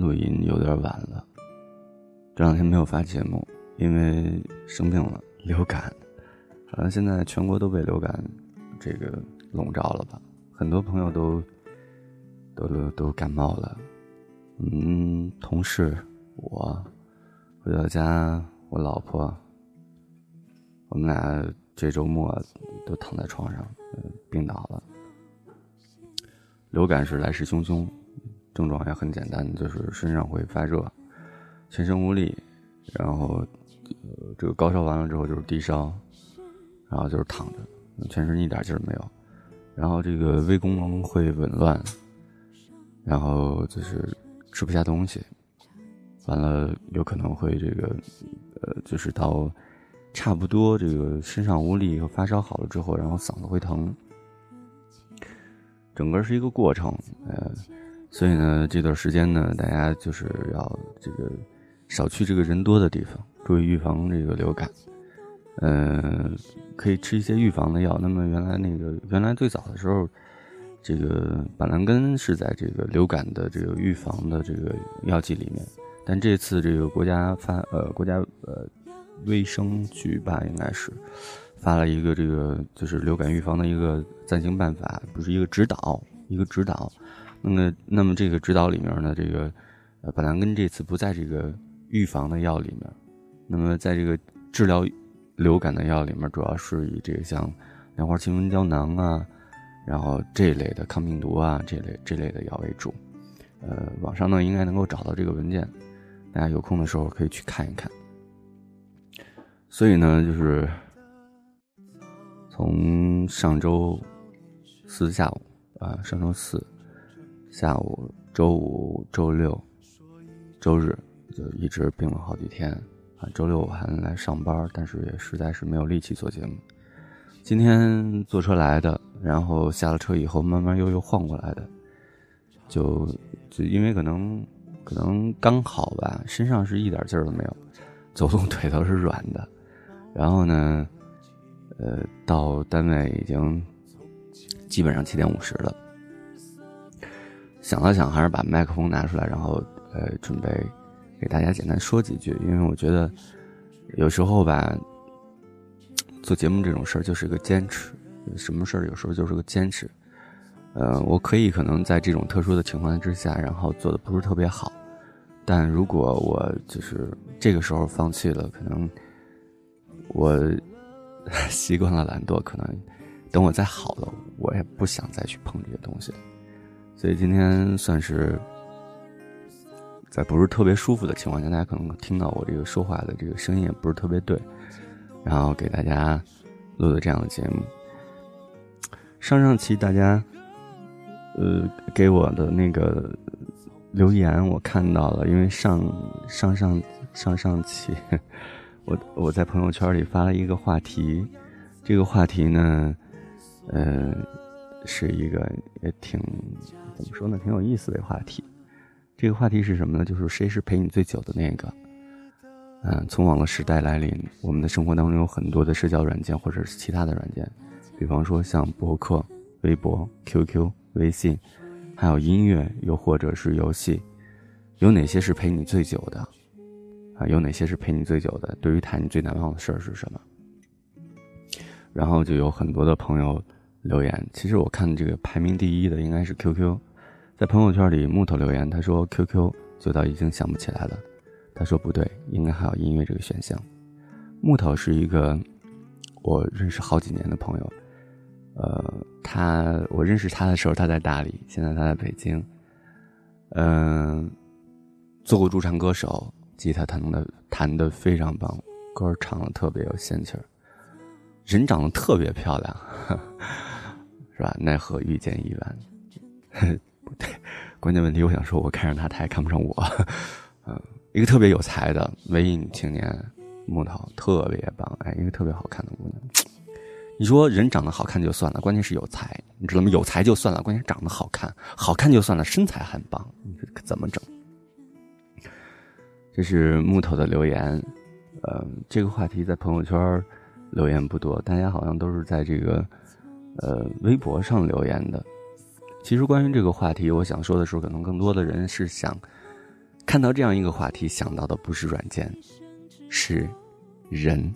录音有点晚了，这两天没有发节目，因为生病了，流感，好像现在全国都被流感这个笼罩了吧？很多朋友都都都都感冒了，嗯，同事我回到家，我老婆，我们俩这周末都躺在床上，病倒了。流感是来势汹汹。症状也很简单，就是身上会发热，全身无力，然后，呃，这个高烧完了之后就是低烧，然后就是躺着，全身一点劲儿没有，然后这个胃功能会紊乱，然后就是吃不下东西，完了有可能会这个，呃，就是到差不多这个身上无力和发烧好了之后，然后嗓子会疼，整个是一个过程，呃。所以呢，这段时间呢，大家就是要这个少去这个人多的地方，注意预防这个流感。呃，可以吃一些预防的药。那么原来那个原来最早的时候，这个板蓝根是在这个流感的这个预防的这个药剂里面，但这次这个国家发呃国家呃卫生局吧应该是发了一个这个就是流感预防的一个暂行办法，不是一个指导一个指导。那么，那么这个指导里面呢，这个呃，板蓝根这次不在这个预防的药里面，那么在这个治疗流感的药里面，主要是以这个像莲花清瘟胶囊啊，然后这一类的抗病毒啊，这类这类的药为主。呃，网上呢应该能够找到这个文件，大家有空的时候可以去看一看。所以呢，就是从上周四下午啊，上周四。下午，周五、周六、周日就一直病了好几天啊。周六我还来上班，但是也实在是没有力气做节目。今天坐车来的，然后下了车以后慢慢悠悠晃过来的，就就因为可能可能刚好吧，身上是一点劲儿都没有，走路腿都是软的。然后呢，呃，到单位已经基本上七点五十了。想了想，还是把麦克风拿出来，然后呃，准备给大家简单说几句。因为我觉得有时候吧，做节目这种事儿就是一个坚持，什么事儿有时候就是个坚持。呃，我可以可能在这种特殊的情况之下，然后做的不是特别好，但如果我就是这个时候放弃了，可能我习惯了懒惰，可能等我再好了，我也不想再去碰这些东西。所以今天算是在不是特别舒服的情况下，大家可能听到我这个说话的这个声音也不是特别对，然后给大家录的这样的节目。上上期大家呃给我的那个留言我看到了，因为上上上上上期我我在朋友圈里发了一个话题，这个话题呢，呃。是一个也挺怎么说呢，挺有意思的话题。这个话题是什么呢？就是谁是陪你最久的那个？嗯，从网络时代来临，我们的生活当中有很多的社交软件或者是其他的软件，比方说像博客、微博、QQ、微信，还有音乐，又或者是游戏，有哪些是陪你最久的？啊，有哪些是陪你最久的？对于谈，你最难忘的事儿是什么？然后就有很多的朋友。留言，其实我看这个排名第一的应该是 QQ，在朋友圈里木头留言，他说 QQ 久到已经想不起来了，他说不对，应该还有音乐这个选项。木头是一个我认识好几年的朋友，呃，他我认识他的时候他在大理，现在他在北京，嗯，做过驻唱歌手，吉他弹的弹的非常棒，歌唱的特别有仙气儿，人长得特别漂亮。是吧？奈何遇见一晚，不对，关键问题我想说，我看上他，他也看不上我。嗯，一个特别有才的文艺女青年，木头特别棒，哎，一个特别好看的姑娘。你说人长得好看就算了，关键是有才，你知道吗？有才就算了，关键长得好看，好看就算了，身材很棒，你说怎么整？这是木头的留言，呃，这个话题在朋友圈留言不多，大家好像都是在这个。呃，微博上留言的，其实关于这个话题，我想说的时候，可能更多的人是想看到这样一个话题，想到的不是软件，是人，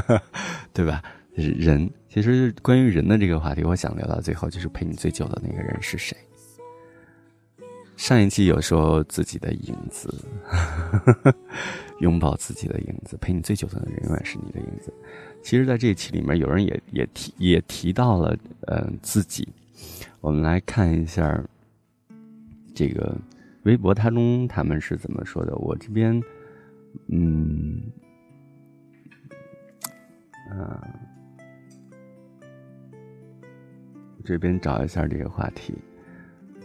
对吧？人。其实关于人的这个话题，我想聊到最后，就是陪你最久的那个人是谁。上一期有说自己的影子，拥抱自己的影子，陪你最久的人永远是你的影子。其实，在这一期里面，有人也也提也提到了，呃，自己。我们来看一下这个微博他中他们是怎么说的。我这边，嗯，啊。这边找一下这个话题，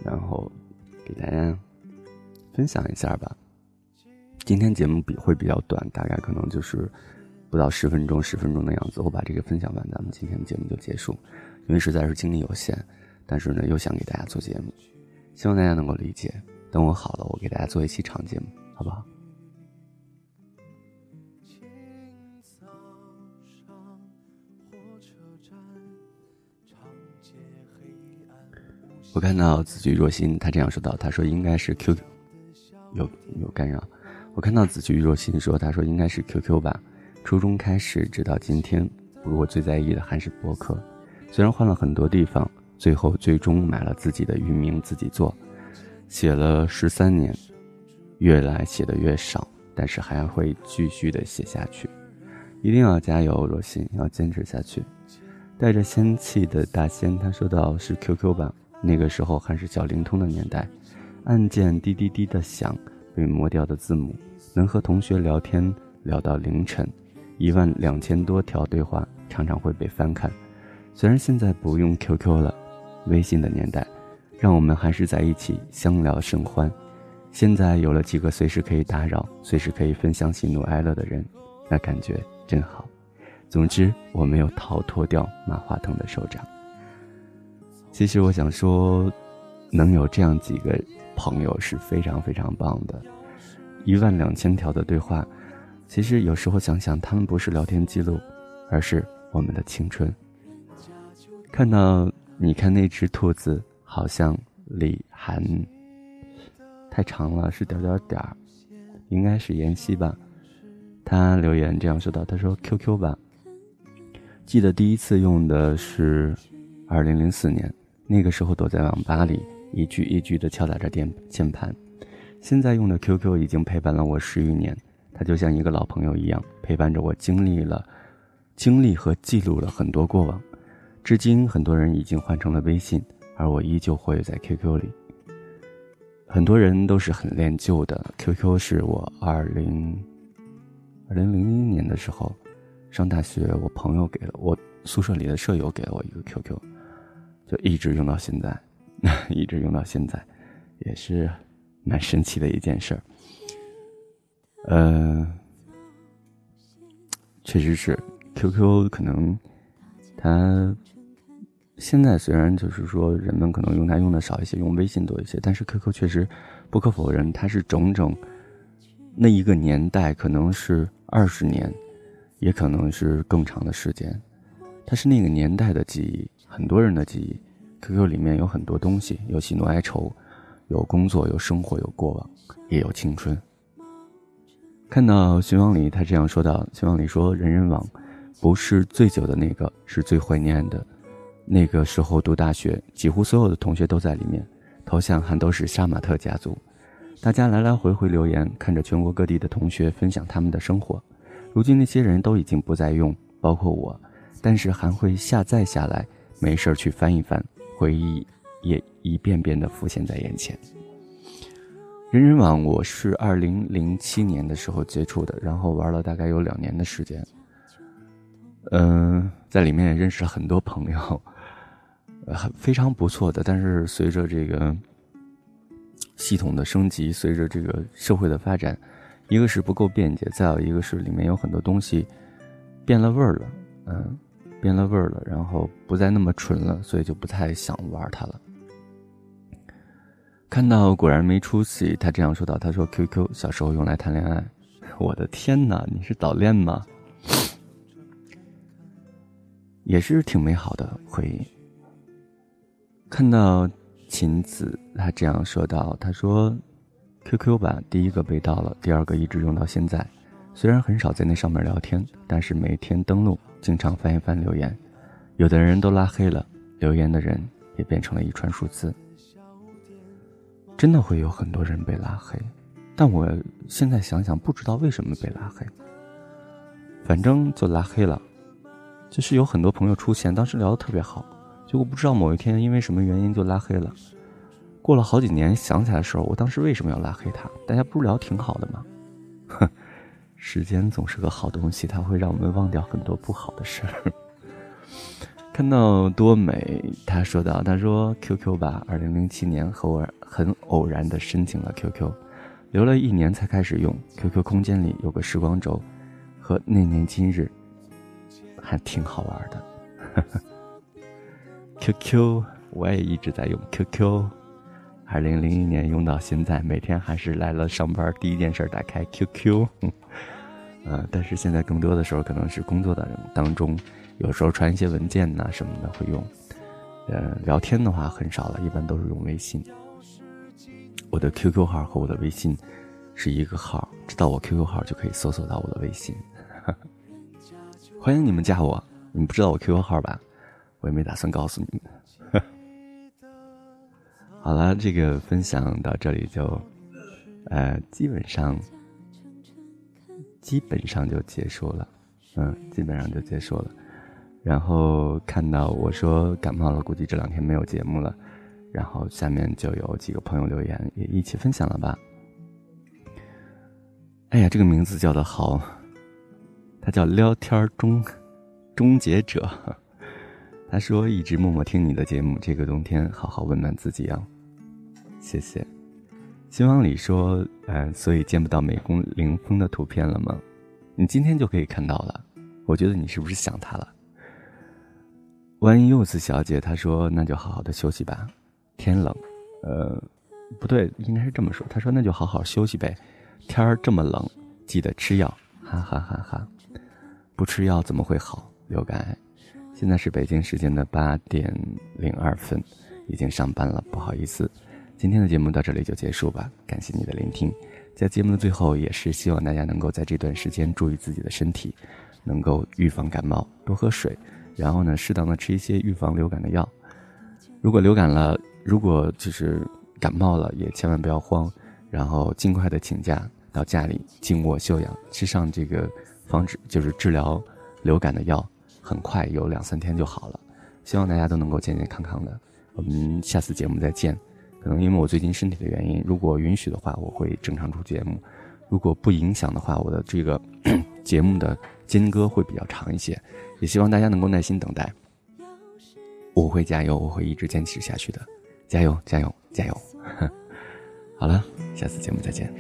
然后给大家分享一下吧。今天节目比会比较短，大概可能就是不到十分钟、十分钟的样子。我把这个分享完，咱们今天的节目就结束。因为实在是精力有限，但是呢又想给大家做节目，希望大家能够理解。等我好了，我给大家做一期长节目，好不好？我看到子菊若心，他这样说道：“他说应该是 QQ，有有干扰。”我看到子菊若心说：“他说应该是 QQ 吧。”初中开始，直到今天，不过我最在意的还是博客。虽然换了很多地方，最后最终买了自己的域名自己做，写了十三年，越来写的越少，但是还会继续的写下去。一定要加油，若心，要坚持下去。带着仙气的大仙，他说道：“是 QQ 吧。”那个时候还是小灵通的年代，按键滴滴滴的响，被磨掉的字母，能和同学聊天聊到凌晨，一万两千多条对话常常会被翻看。虽然现在不用 QQ 了，微信的年代，让我们还是在一起相聊甚欢。现在有了几个随时可以打扰、随时可以分享喜怒哀乐的人，那感觉真好。总之，我没有逃脱掉马化腾的手掌。其实我想说，能有这样几个朋友是非常非常棒的。一万两千条的对话，其实有时候想想，他们不是聊天记录，而是我们的青春。看到你看那只兔子，好像李涵，太长了，是点点点儿，应该是妍希吧。他留言这样说道：“他说 QQ 吧，记得第一次用的是二零零四年。”那个时候躲在网吧里，一句一句地敲打着键键盘。现在用的 QQ 已经陪伴了我十余年，它就像一个老朋友一样，陪伴着我经历了、经历和记录了很多过往。至今，很多人已经换成了微信，而我依旧活跃在 QQ 里。很多人都是很恋旧的，QQ 是我二零二零零一年的时候上大学，我朋友给了我宿舍里的舍友给了我一个 QQ。就一直用到现在，一直用到现在，也是蛮神奇的一件事儿。呃，确实是 QQ，可能它现在虽然就是说人们可能用它用的少一些，用微信多一些，但是 QQ 确实不可否认，它是整整那一个年代，可能是二十年，也可能是更长的时间，它是那个年代的记忆。很多人的记忆，QQ 里面有很多东西，有喜怒哀愁，有工作，有生活，有过往，也有青春。看到寻往里，他这样说道：“寻往里说，人人网不是最久的那个，是最怀念的。那个时候读大学，几乎所有的同学都在里面，头像还都是杀马特家族。大家来来回回留言，看着全国各地的同学分享他们的生活。如今那些人都已经不再用，包括我，但是还会下载下来。”没事去翻一翻，回忆也一遍遍的浮现在眼前。人人网我是二零零七年的时候接触的，然后玩了大概有两年的时间。嗯，在里面也认识了很多朋友，很非常不错的。但是随着这个系统的升级，随着这个社会的发展，一个是不够便捷，再有一个是里面有很多东西变了味儿了。嗯。变了味儿了，然后不再那么纯了，所以就不太想玩它了。看到果然没出息，他这样说道：“他说 QQ 小时候用来谈恋爱，我的天哪，你是早恋吗？也是挺美好的回忆。”看到琴子，他这样说道：“他说 QQ 吧，第一个被盗了，第二个一直用到现在。虽然很少在那上面聊天，但是每天登录，经常翻一翻留言。有的人都拉黑了，留言的人也变成了一串数字。真的会有很多人被拉黑，但我现在想想，不知道为什么被拉黑。反正就拉黑了，就是有很多朋友出现，当时聊得特别好，结果不知道某一天因为什么原因就拉黑了。过了好几年想起来的时候，我当时为什么要拉黑他？大家不是聊挺好的吗？哼，时间总是个好东西，它会让我们忘掉很多不好的事儿。看到多美，他说道：“他说 QQ 吧，二零零七年和我很偶然的申请了 QQ，留了一年才开始用。QQ 空间里有个时光轴，和那年今日，还挺好玩的。QQ 我也一直在用 QQ。”二零零一年用到现在，每天还是来了上班第一件事打开 QQ，嗯，但是现在更多的时候可能是工作的当中，有时候传一些文件呐什么的会用，呃，聊天的话很少了，一般都是用微信。我的 QQ 号和我的微信是一个号，知道我 QQ 号就可以搜索到我的微信。欢迎你们加我，你们不知道我 QQ 号吧？我也没打算告诉你们。好了，这个分享到这里就，呃，基本上，基本上就结束了，嗯，基本上就结束了。然后看到我说感冒了，估计这两天没有节目了。然后下面就有几个朋友留言，也一起分享了吧。哎呀，这个名字叫的好，他叫聊天终终结者。他说一直默默听你的节目，这个冬天好好温暖自己啊。谢谢，新往里说，嗯，所以见不到美工凌峰的图片了吗？你今天就可以看到了。我觉得你是不是想他了？万柚子小姐她说：“那就好好的休息吧，天冷，呃，不对，应该是这么说。她说那就好好休息呗，天儿这么冷，记得吃药，哈哈哈哈。不吃药怎么会好？流感。现在是北京时间的八点零二分，已经上班了，不好意思。”今天的节目到这里就结束吧，感谢你的聆听。在节目的最后，也是希望大家能够在这段时间注意自己的身体，能够预防感冒，多喝水，然后呢，适当的吃一些预防流感的药。如果流感了，如果就是感冒了，也千万不要慌，然后尽快的请假到家里静卧休养，吃上这个防止就是治疗流感的药，很快有两三天就好了。希望大家都能够健健康康的。我们下次节目再见。可能因为我最近身体的原因，如果允许的话，我会正常出节目；如果不影响的话，我的这个 节目的间隔会比较长一些。也希望大家能够耐心等待，我会加油，我会一直坚持下去的，加油，加油，加油！好了，下次节目再见。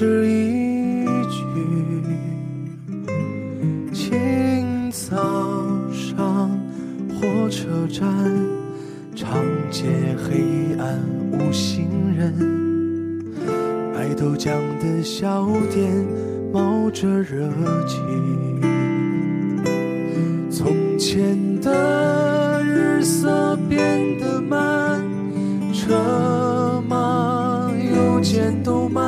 是一句清早上火车站长街黑暗无行人卖豆浆的小店冒着热气。从前的日色变得慢车马邮件都慢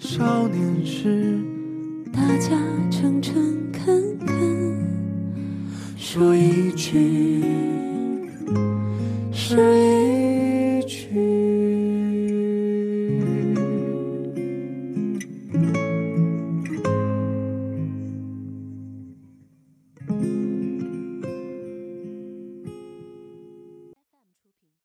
少年时。